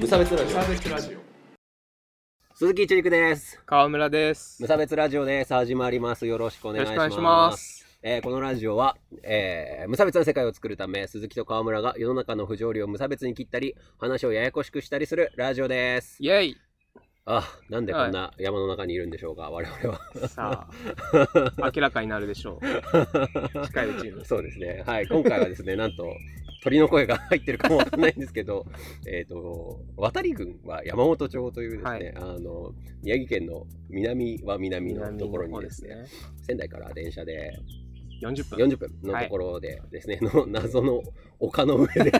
無差別ラジオサーベスラジオ鈴木一陸です。川村です無差別ラジオです。始まります。よろしくお願いします。よろしくお願いしますえーこのラジオは、えー無差別な世界を作るため、鈴木と川村が世の中の不条理を無差別に切ったり、話をややこしくしたりするラジオです。イェイあ、なんでこんな山の中にいるんでしょうか、我々は。さあ 明らかになるでしょう 近いうちにそうですね。はい。今回はですね、なんと、鳥の声が入ってるかもわかんないんですけど、えっと、渡り郡は山本町というですね、はい。あの、宮城県の南は南のところにですね、南の方仙台から電車で40分。40分のところでですね、の謎の丘の上で、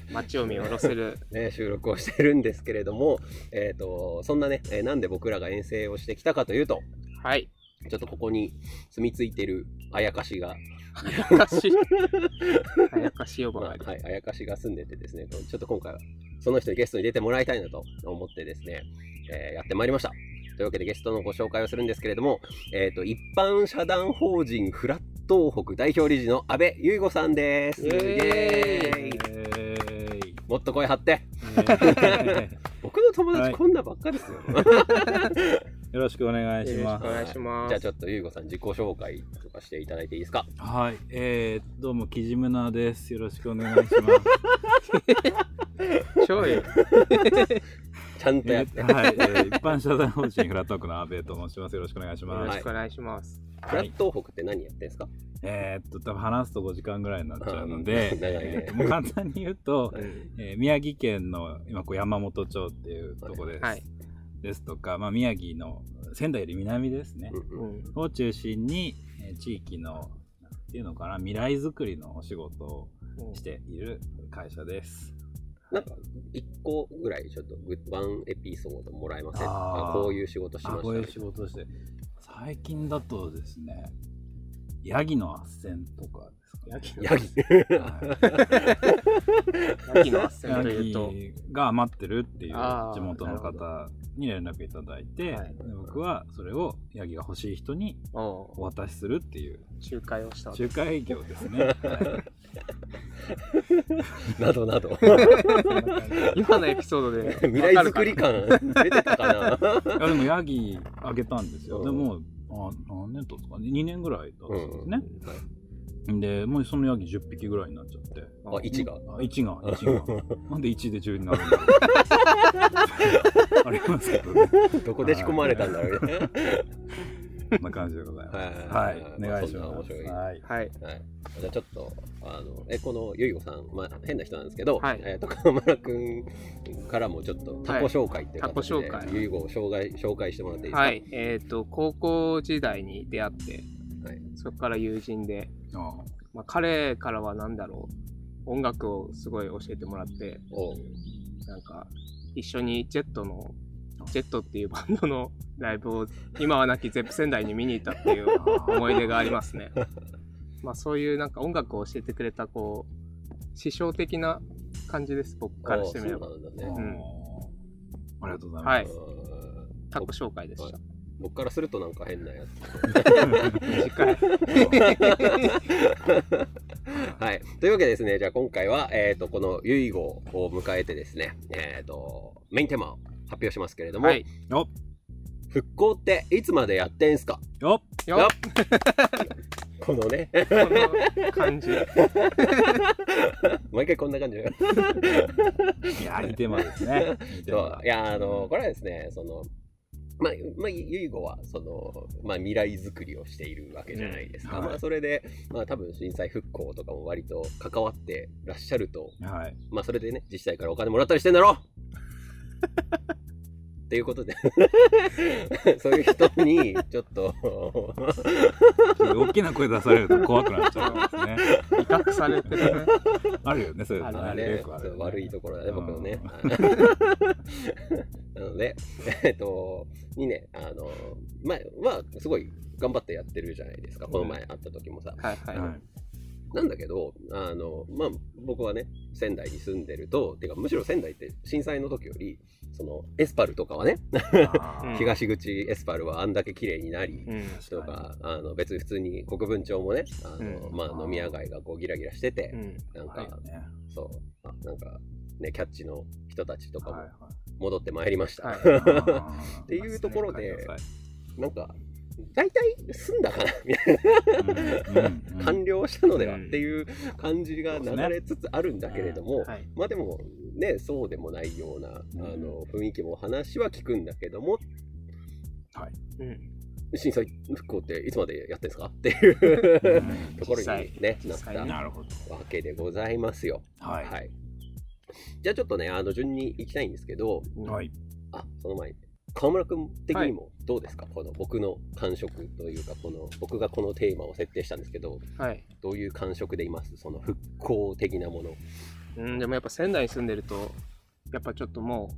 街を見下ろせる。ね、収録をしてるんですけれども、えっとそんなね、えーなんで僕らが遠征をしてきたかというと、はいちょっとここに住み着いてるあやかしが、あやかし あやかし呼ばわりはい、あやかしが住んでてですね、ちょっと今回はその人にゲストに出てもらいたいなと思ってですね、えーやってまいりました。というわけでゲストのご紹介をするんですけれども、えっ、と、一般社団法人フラット東北代表理事の安倍優吾さんです。イエーイもっと声張って。僕の友はい達こんなばっかですよ。よろしくお願いします。お願いしますじゃあちょっと優吾さん自己紹介とかしていただいていいですか？はい、えー、どうもキジムナです。よろしくお願いします。超いいちゃんとやえって。ーはい、えー一般社団法人フラットークの阿部と申します。よろしくお願いしよます。ろしくお願いしますフラット東北って何やってんですか？えー、っと多分話すと5時間ぐらいになっちゃうのうんで、ねえーもう簡単に言うと、うんえー宮城県の今こう山本町っていうとこです。はいですとか、まあ宮城の仙台より南ですね。うんを中心に、えー地域のなんていうのかな未来づくりのお仕事をしている会社です。なんか一個ぐらいちょっとグッワンエピソードもらえません？あー。あこういう仕事しました。ねあこういう仕事をして。最近だとですねヤギの斡旋とかですかね。ヤギ。ヤギの斡旋とヤいうと。ギが余ってるっていう地元の方に連絡いただいて、はい。で僕はそれをヤギが欲しい人におお渡しするっていう。仲介をしたわけ仲介業ですね、はい。などなど。今のエピソードで 未来づくり感出てたかな？いやでもヤギあげたんですよ、うん。でもあ何年経つかね2年ぐらい経つんですね、うんでもうそのヤギ10匹ぐらいになっちゃって。あ1が。あ1が 1が。なんで1で10になるんだろうありますけどね。どこで仕込まれたんだろうね。こんな感じでございます。はいお願いします。はい。はい。はい、じゃあちょっとあのえこのゆいごさん、まあ、変な人なんですけど、はい。えー、と川村君からもちょっとタコ紹介っていう形で、はいタコ紹介。ゆいごを紹介紹介してもらっていいですか、はい。えっと高校時代に出会ってはい。そこから友人であまあ、彼からは何だろう音楽をすごい教えてもらってなんか一緒にジェットのジェットっていうバンドのライブを今はなきゼップ仙台に見に行ったっていう思い出がありますね。まあそういうなんか音楽を教えてくれたこう師匠的な感じです僕からしてみれば。あうんありがとうございはい。ます、うん。タコ紹介でした。僕からするとなんか変なやつ短い。はい。というわけでですね、じゃあ今回は、えっ、と、この遺語を迎えてですね、えっ、と、メインテーマを発表しますけれども、はい。よ復興っていつまでやってんすか？っよっよっよ このね、この感じ。毎回こんな感じで。いやいいテーマですねいや、あの、これはですね、その、まあ、まあ、ゆいごは、その、まあ、未来づくりをしているわけじゃないですか。うんはい。まあ、それで、まあ、多分震災復興とかも割と関わってらっしゃると。はい。まあそれでね、自治体からお金もらったりしてんだろ っていうことで。そういう人にちょっと。大きな声出されると怖くなっちゃうんですね。威嚇されてるね。あるよねそういうのあるね。ね悪いところだね、僕のね。うん。なので、えっと、にね、あの、まあ、まあ、すごい頑張ってやってるじゃないですか、この前会った時もさ。はいはい。はいなんだけど、あの、まあ、僕はね、仙台に住んでると、てか、むしろ仙台って震災の時より、その、エスパルとかはね、東口エスパルはあんだけ綺麗になり、うん。とか、あの別に普通に国分町もね、あのうん。まあ、飲み屋街がこうギラギラしててう、ん。なんか、そう、あなんか、ね、キャッチの人たちとかも戻ってまいりました。はい。っ っていうところでなんか、大体済んだかなみたいな、完了したのではうんっていう感じが流れつつあるんだけれども、はい。まあでもね、そうでもないような、あの雰囲気も話は聞くんだけども、うん震災復興っていつまでやってんですか？っていううん。ところにね、なったわけでございますよ。はい。はい。じゃあちょっとね、あの順に行きたいんですけど、はい。あ、その前に、河村君的にもどうですか、この僕の感触というか、この僕がこのテーマを設定したんですけど、はい。どういう感触でいます？その復興的なもの。うん、でもやっぱ仙台に住んでるとやっぱちょっとも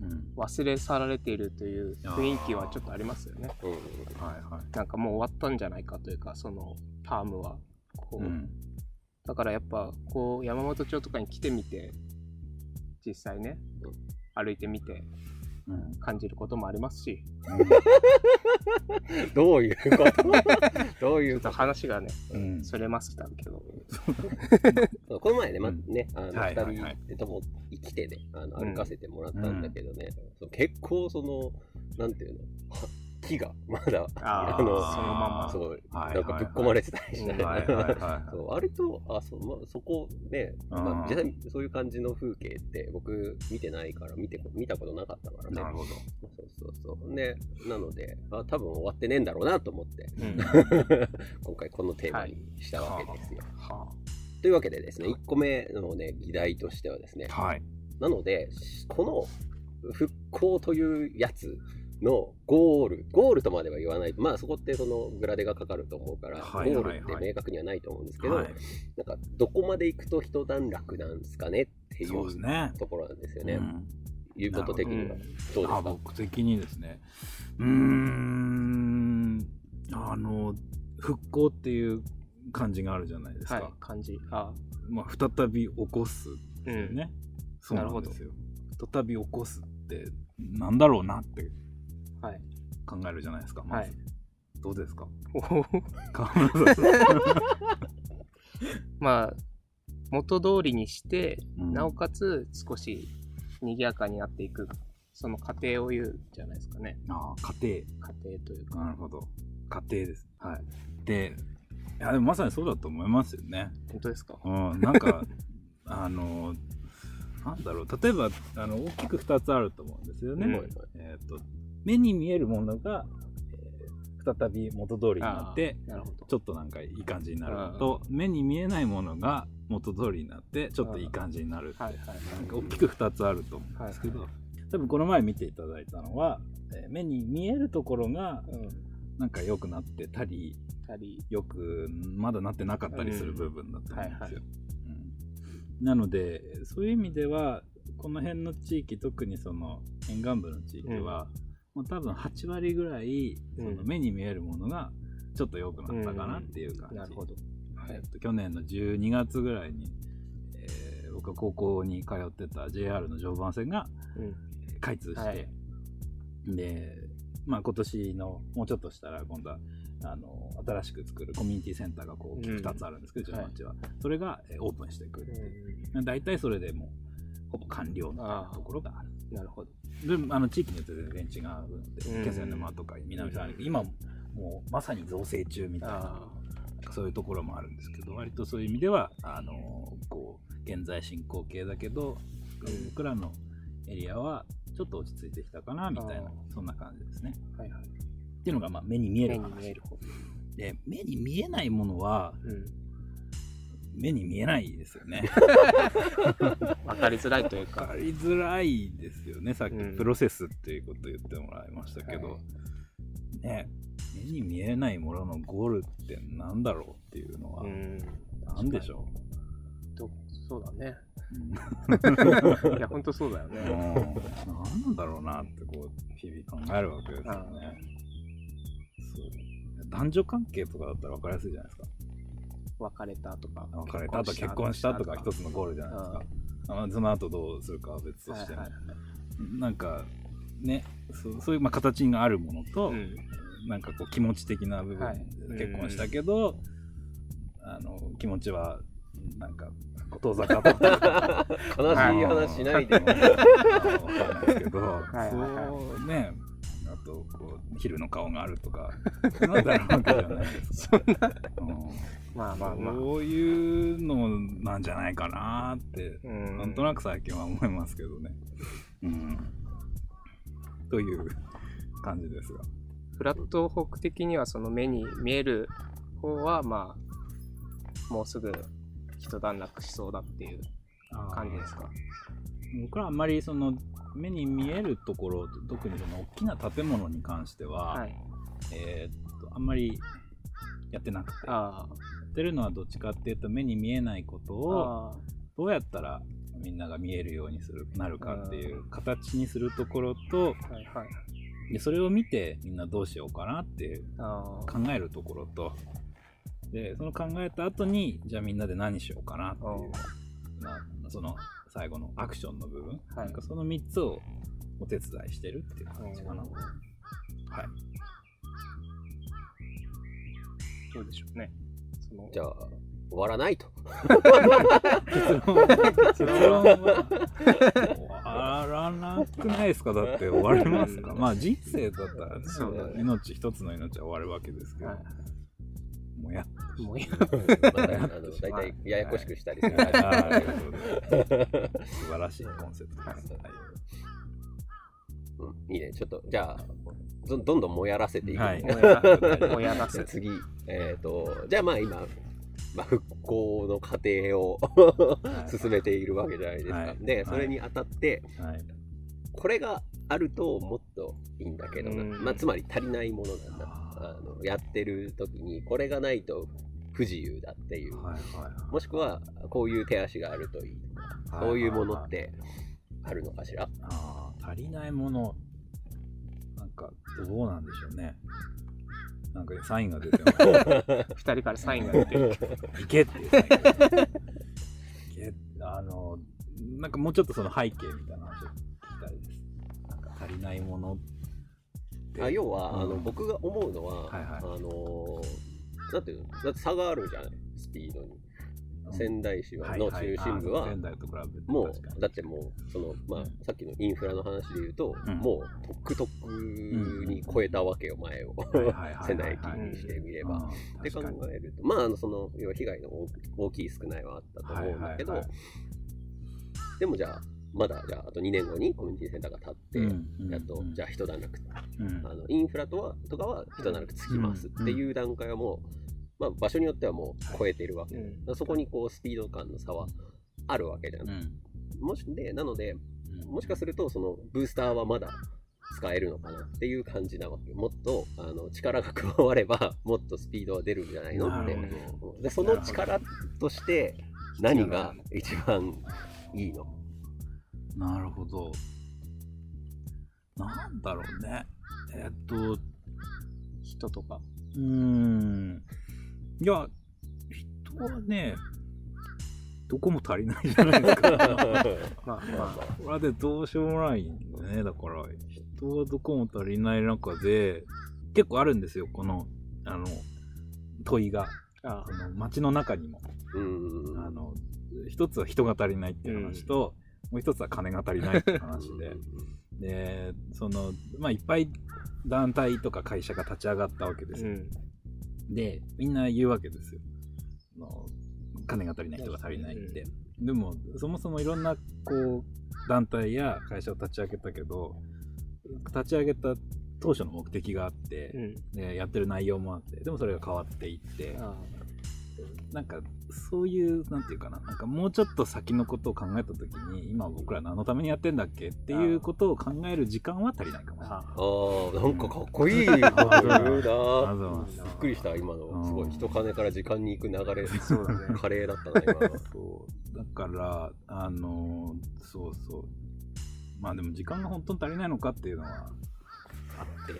うん。う忘れ去られているという雰囲気はちょっとありますよね。うん。はいはい。なんかもう終わったんじゃないかというかそのタームは。こう、うんだからやっぱこう山本町とかに来てみて実際ね歩いてみてうん感じることもありますし。どういうこと？どういうっと話がねうん。それましたけど。そうこの前ね、まうん。ね、あの、はいはい二はい。人とも生きてで、あの、うん。歩かせてもらったんだけどね、そう結構その、なんていうの、は木がまだ、ああのそのまんま。そう、はいなんかぶっ込まれてたりして、はいはい 割と、あ、そう、まあ、そこね、まあ、うん実際そういう感じの風景って僕見てないから、見てこ、見たことなかったからね。なるほど。そうそうそう。で、なので、あ多分終わってねえんだろうなと思って、うん。今回このテーマにしたわけですよ。はというわけでですね、1個目のね、議題としてはですね、はい。なので、この復興というやつのゴール、ゴールとまでは言わない、まあそこってそのグラデがかかると思うから、はいゴールって明確にはないと思うんですけど、はい。なんかどこまで行くと一段落なんですかねっていそうですうね。ところなんですよね。うん。いうこと的にはうんどうですあか僕的にですね。うーん。あの復興っていう感じがあるじゃないですか、はい感じ。あ。まあ、再び起こすうんね、そうなるほどなんですよ。再び起こすってなんだろうなってはい考えるじゃないですか、まず。はい。どうですか？まあ元通りにして、うん。なおかつ少し賑やかになっていくその過程を言うじゃないですかね。ああ家過程というか。庭なるほど。家庭です。はい。でいやでもまさにそうだと思いますよね。本当ですか？うん、なんか あのなんだろう。例えばあの大きく2つあると思うんですよね。うん。えー、と目に見えるものが、えー再び元通りになってちょっとなんかいい感じになるのと目に見えないものが元通りになってちょっといい感じになるってはいはいなんか大きく2つあると思うんですけど、多分この前見ていただいたのは、えー目に見えるところがうん。なんか良くなってたりよくまだなってなかったりする部分だと思うんですよ。はいはい。うん。なのでそういう意味ではこの辺の地域特にその沿岸部の地域は、もう多分8割ぐらいそうん。の目に見えるものがちょっと良くなったかなっていう感じ。なるほど。えっと去年の12月ぐらいに、えー僕が高校に通ってた JR の常磐線がうん。開通して、はい。で、まあ、今年のもうちょっとしたら今度はあの新しく作るコミュニティセンターがこううん。2つあるんですけど、うちの町は、それがえーオープンしてくるう、大体それでもうほぼ完了なところがあるなるほど。であの地域によって全然違うので、うん。気仙沼とか南三陸今もうまさに造成中みたいなあそういうところもあるんですけど割とそういう意味ではあのこう現在進行形だけど、うん。僕らのエリアはちょっと落ち着いてきたかなみたいなあそんな感じですね。あはいはい。っていうのがまあ目に見える話。で目に見えないものはうん目に見えないですよね。分かりづらいというか。分かりづらいですよね。さっきうん。プロセスっていうこと言ってもらいましたけど、はい。ね。目に見えないもののゴールってなんだろうっていうのはうん。何でしょとそうだね。う、うんいや本当そうだようん、ね何なんだろうなってこう日々考えるわけですよね。そう。男女関係とかだったら分かりやすいじゃないですか。別れたとか別れた。と結婚したとか。一つのゴールじゃないですか。あその後どうするかは別としても、はいはいなんかねそうそういうまあ形があるものと、うん。なんかこう気持ち的な部分、はい。結婚したけど、あの気持ちはなんかこと坂とか 悲しい話しないで。わかんないですけど、いはいはい。そうね、あとこう昼の顔があるとか、なんだろうわけじゃないですか。そんなうん。まあまあまあ。そういうのなんじゃないかなって、うん。なんとなく最近は思いますけどね。うん、という感じですが。フラットホーク的にはその目に見える方はまあもうすぐ一段落しそうだっていう感じですか？僕らあんまりその目に見えるところ特にその大きな建物に関しては、はい。えーっとあんまりやってなくて。やあってるのはどっちかっていうと目に見えないことあをあどうやったらみんなが見えるようにするなるかっていう形にするところとあはいはい。でそれを見てみんなどうしようかなっていう考えるところと。でその考えた後にじゃあみんなで何しようかなっていう。なその最後のアクションの部分、はい。なんかその3つをお手伝いしてるっていう感じかな。うんはい。どうでしょうね。その。じゃあ、終わらないと。結論は。終わらなくないですか？だって終わりますか？まあ人生だったらねそうだね。命一つの命は終わるわけですけど、はいもうやもうやまあねあの大体ややこしくしたりするあから。ーなるほど素晴らしいコンセプトです。はいう。んいいね。ちょっと、じゃあ、どどんどんもやらせていく。はい。やらせじゃあ次、えっ、と、じゃあまあ今、まあ、復興の過程を進めているわけじゃないですか。はい。で、それにあたって、はい。これがあるともっといいんだけどな、うん。まあ、つまり足りないものなんだあのやってる時にこれがないと不自由だっていう、はいはいもしくはこういう手足があるといいとか、そういうものってあるのかしら、ああ足りないものなんかどうなんでしょうね。なんかサインが出てます。二人からサインが出てる。いけっていうサインが出ていけあのなんかもうちょっとその背景みたいな話を聞きたいです。なんか足りないものってあ要は、うん。あの僕が思うのは、はいはい。あのなんていうの？だって差があるじゃない？スピードに、うん。仙台市の中心部はもうだってもうそのまあ、うんさっきのインフラの話で言うと、うん。もうトックトックに超えたわけよ前を。仙台駅にしてみれば。うん。って考えると。まああのその要は被害の大大きい少ないはあったと思うんだけど、でもじゃあまだじゃああと2年後にコミュニティセンターが立って、うんやっと、うんじゃあ一段落うん。あのインフラとはとかは一段落つきますっていう段階はもう、まあ、場所によってはもう超えているわけ、うそこにこうスピード感の差はあるわけじゃん、うん。もしでなのでうん。もしかするとそのブースターはまだ使えるのかなっていう感じなわけ。もっとあの力が加われば もっとスピードは出るんじゃないのって。でその力として何が一番いいの？なるほど。なんだろうね。えっと、人とかうーん。いや、人はね、どこも足りないじゃないですか。まあまあこれでどうしようもないんだね。だから、人はどこも足りない中で、結構あるんですよ、この、あの、問いが。あその街の中にも。うんあの、一つは人が足りないっていう話と、もう一つは金が足りないっていう話で。でそのまあいっぱい団体とか会社が立ち上がったわけですよ、うん。でみんな言うわけですよ。あの金が足りない人が足りないって、でもそもそもいろんなこう団体や会社を立ち上げたけど立ち上げた当初の目的があってう、ん。でやってる内容もあってでもそれが変わっていって。あなんかそういうなんていうかななんかもうちょっと先のことを考えた時に今僕ら何のためにやってんだっけっていうことを考える時間は足りないかもない。ああーなんかかっこいいこと言うな。びっくりした今の。すごうんい人金から時間に行く流れ。そうだね。華麗だったね今の。そう。だからあのそうそう。まあでも時間が本当に足りないのかっていうのはあって。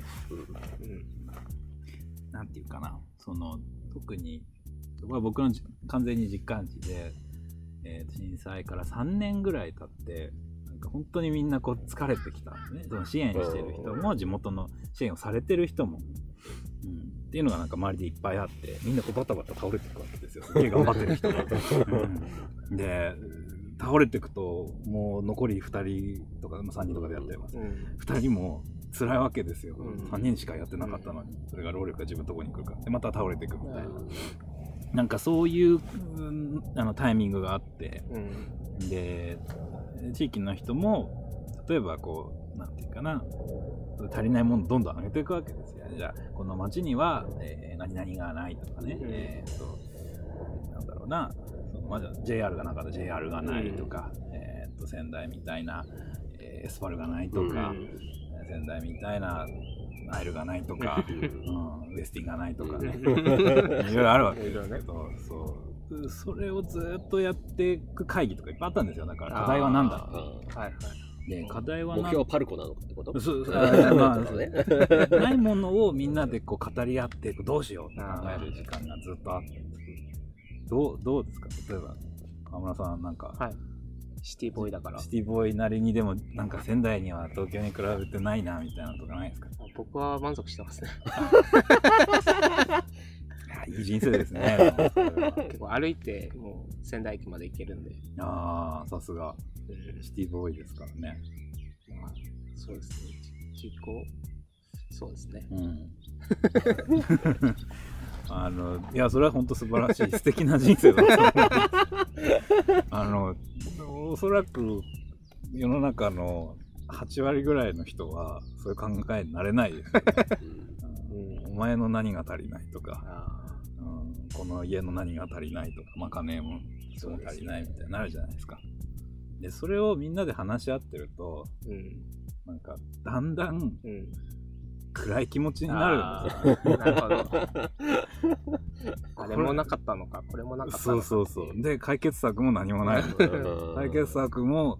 うん。なんていうかな。その特にこれは僕のじ完全に実感値で、えー震災から3年ぐらい経ってなんか本当にみんなこう疲れてきたんですね。その支援してる人も地元の支援をされてる人も、うん、っっていうのがなんか周りでいっぱいあってみんなこうバタバタ倒れていくわけですよ。すげえ頑張ってる人が。うん。で倒れていくともう残り2人とか、まあ、3人とかでやってます、うん。2人も辛いわけですよ、うん。3人しかやってなかったのに、それが労力が自分のところに来るから。でまた倒れていくみたいな、なんかそういう、うんあのタイミングがあって。うん。で地域の人も例えばこうなんていうかな。足りないものをどんどん上げていくわけですよ。じゃあこの町には、えー何々がないとかね、うん。えー、となんだろうな。そのまだ JR がなかったら JR がないとか、えー、と仙台みたいな、えーエスパルがないとか、うん。仙台みたいなナイルがないとか、うん、ウエスティンがないとかね。いうん。ろいろあるわけですけど、そう。それをずっとやっていく会議とかいっぱいあったんですよ。だから課題は何だあはいはいで課題は目何標はパルコなのかってこと？そう。そうあまあそうね。ないものをみんなでこう語り合ってどうしよう。って考える時間がずっとあって。どうどうですか？例えば川村さんなんか、はいシティボーイだから。シティボーイなりにでもなんか仙台には東京に比べてないなみたいなのとかないですか？僕は満足してますね。いやいい人生ですね。結構歩いてもう仙台駅まで行けるんで、ああさすが。うん。シティボーイですからね。まあ、そうですね。実行？そうですね。うん あのいやそれは本当素晴らしい素敵な人生だと思う。あのおそらく世の中の8割ぐらいの人はそういう考えになれないですよね、うん。お前の何が足りないとか、あうん、この家の何が足りないとかまかねえもも足りないみたいになるじゃないですか。でそれをみんなで話し合ってるとーうん。なんかだんだんうん暗い気持ちになるなるほど。あれもなかったのか。これもなかったそうそうそう。で、解決策も何もない。うん解決策も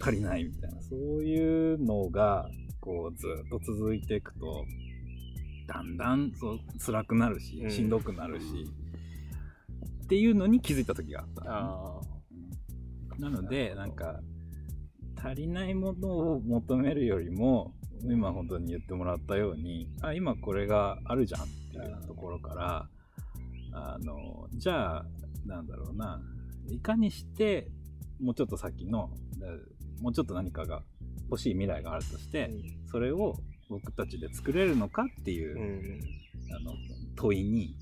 足りないみたいな。そういうのが、こう、ずっと続いていくと、だんだんそう辛くなるしう、ん。しんどくなるし、っていうのに気づいた時があった。あうん。なので、なんか、足りないものを求めるよりも、今本当に言ってもらったように、あ、今これがあるじゃんっていうところから、あの、じゃあ、なんだろうな、いかにして、もうちょっと先の、だもうちょっと何かが欲しい未来があるとしあて、それを僕たちで作れるのかっていう、うん。あの問いに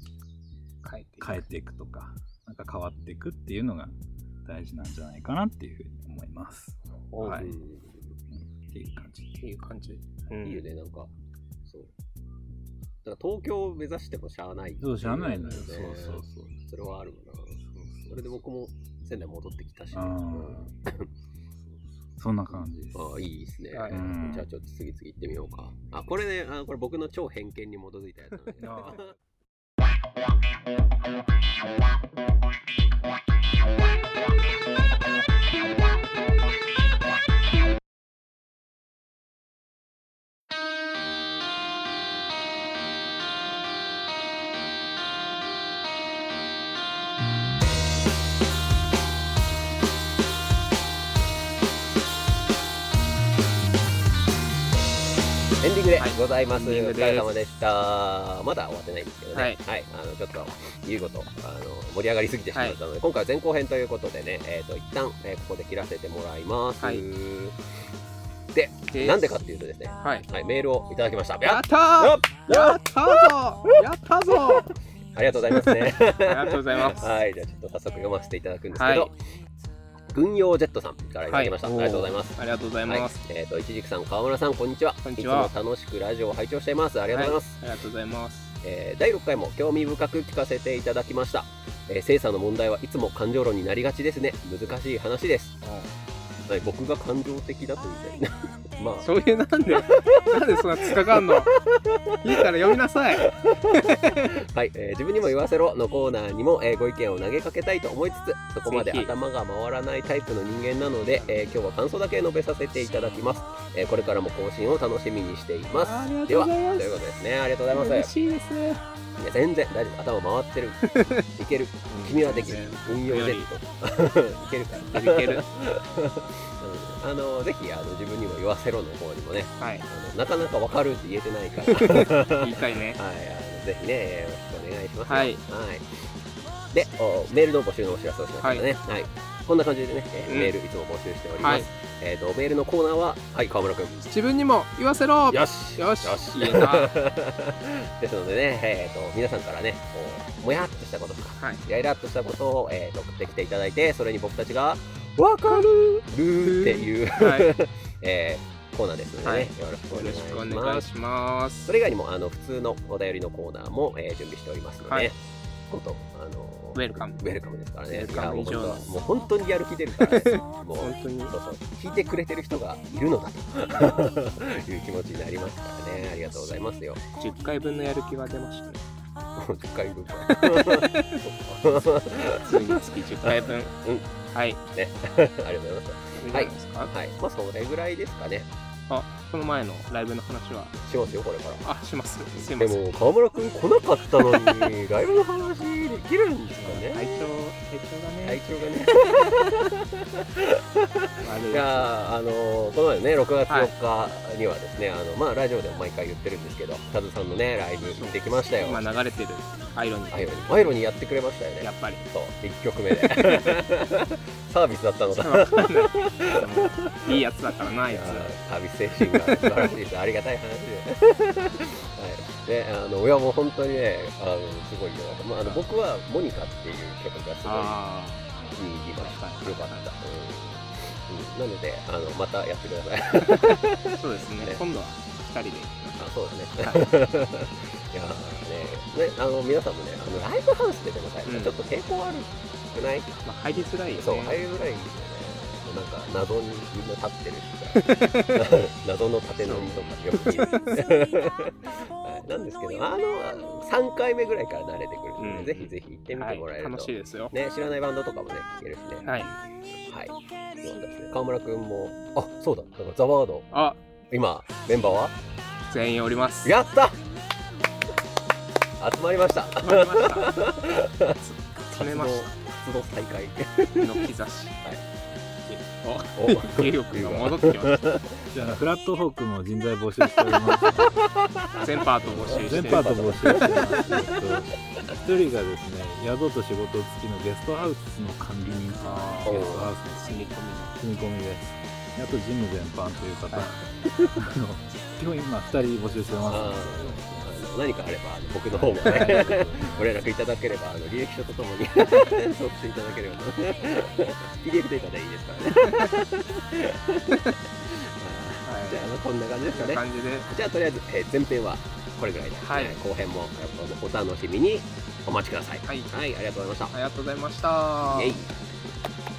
変えていく。変えていくとか、なんか変わっていくっていうのが大事なんじゃないかなっていうふうに思います。はい。ていう感じ。っていう感じ、うんいいよね、なんか。そう。だから東京を目指してもしゃあない。そう、しゃあないのよ。ねそうそうそう。それはあるわな。それで僕も仙台戻ってきたし。そんな感じです。ああ、いいですね。はいうんじゃあちょっと次々行ってみようか。あ、これね、あこれ僕の超偏見に基づいたやつなんで。エンディングではい。ございます。エンディングです。お疲れ様でした。まだ終わってないんですけどね。はい。あの、ちょっと、言うこと、あの、盛り上がりすぎてしまったので、今回は前後編ということでね、えっ、と、一旦、えーここで切らせてもらいます。はい。で、でなんでかっていうとですね、はい。はい、メールをいただきました。やったやっーやったぞやったぞ。ありがとうございますね。ありがとうございます。はい、じゃあちょっと早速読ませていただくんですけど、はい軍用ジェットさんからいただきました。はい。ありがとうございます。ありがとうございはい。ます、、えっ、と、いちじくさん、川村さん、こんにちは。こんにちは。いつも楽しくラジオを拝聴しています。ありがとうございます。ありがとうございます。えー第6回も興味深く聞かせていただきました、えー精査の問題はいつも感情論になりがちですね。難しい話です、はい、僕が感情的だとみたい。なまあ。そういうなんでなんでそんな突っかかんの？いいから読みなさい。はい、えー自分にも言わせろ。のコーナーにも、えーご意見を投げかけたいと思いつつそこまでぜひ。頭が回らないタイプの人間なので、えー今日は感想だけ述べさせていただきます、えーこれからも更新を楽しみにしています。ありがではということですね。ありがとうございます。嬉しいです。ねいや全然大丈夫。頭回ってる。いける。君はできる。運用ジェットいけるからいけるいける。うんあのぜひあの自分にも言わせろの方にもねはい。あのなかなかわかるって言えてないから、はい、言いたいね。あのぜひね、よろしくお願いしますよ。はい。でお、メールの募集のお知らせをしましたね。はい。こんな感じでね、えーうん。メールいつも募集しております。はい。えっ、と、メールのコーナーは、はい、川村くん。自分にも言わせろ。よし。よし。よし。ですのでね、えー、と皆さんからねこうもやっとしたこととかはい。イライラっとしたことを、えー、と送ってきていただいてそれに僕たちが「わかる!」るっていう、はい。えーコーナーですのでね、はい。よろしくお願いします。それ以外にもあの普通のお便りのコーナーも、えー準備しておりますので、はい。本当あのウェルカム。ウェルカムですからね。もう本当にやる気出るからね もう本当に。そうそう聞いてくれてる人がいるのだと。いう気持ちになりますからね。ありがとうございますよ。10回分のやる気が出ましたね。10回分ついに月10回分。うんはい。ありがとうございます。いい。はい。まあそれぐらいですかね。あこの前のライブの話は？しますよこれから。あします。すません。も川村くん来なかったのにライブの話できるんですかね。体調体調がね、体調がね。悪 いいやあのーこの前ね6月4日にはですね、あのまあラジオでも毎回言ってるんですけどカズさんのねライブ行ってきましたよ。つ今流れてる。アイロニー。アイロにアイロにやってくれましたよね。やっぱり。そう。1曲目で。サービスだったのかわかんないいいやつだからなあいつ。ーサービス精神が素晴らしいです。ありがたい話で。はい。で、あの、親も本当にね、あの、すごいよ。まあ、あの、僕はモニカっていう曲がすごいあ気に入りました。はいよかった。うん。うん、なので、あの、またやってください。あそうですね。ね。今度は2人で。あ、そうですね。はい。いやーね、ね、あの、皆さんもね、あの、ライブハウスででもさ、うん。ちょっと抵抗悪くない？まあ入りづらいよね。そう、入りづらいんですよね。なんか謎にみんな立ってるしさ 謎の縦乗りとかよく見る、はい、なんですけどあの3回目ぐらいから慣れてくるので、うん。ぜひぜひ行ってみてもらえると、はい、楽しいですよ。ね、知らないバンドとかもね聞けるしね。はい。はいそうですね。川村くんもあそうだだからザワード。あ。今メンバーは？全員おります。やった！集まりました。決まりました。詰めまし活動再開たの兆し。はいおおゲリオ君が戻ってきましたじゃあフラットホークも人材募集しております全パート募集して全パート募集してます一人がですね宿と仕事付きのゲストハウスの管理人あゲストハウス住み込の住み込みですあとジム全般という方、あの基本今2人募集してますので何かあればあの僕の方もね ご連絡いただければあの履歴書とともに 送っていただければ PDF データでいいですからね。はい。じゃあこんな感じですかね。感じゃあとりあえず、えー前編はこれぐらいで、はい。えー後編もお楽しみにお待ちください。はい。はい、ありがとうございました。ありがとうございました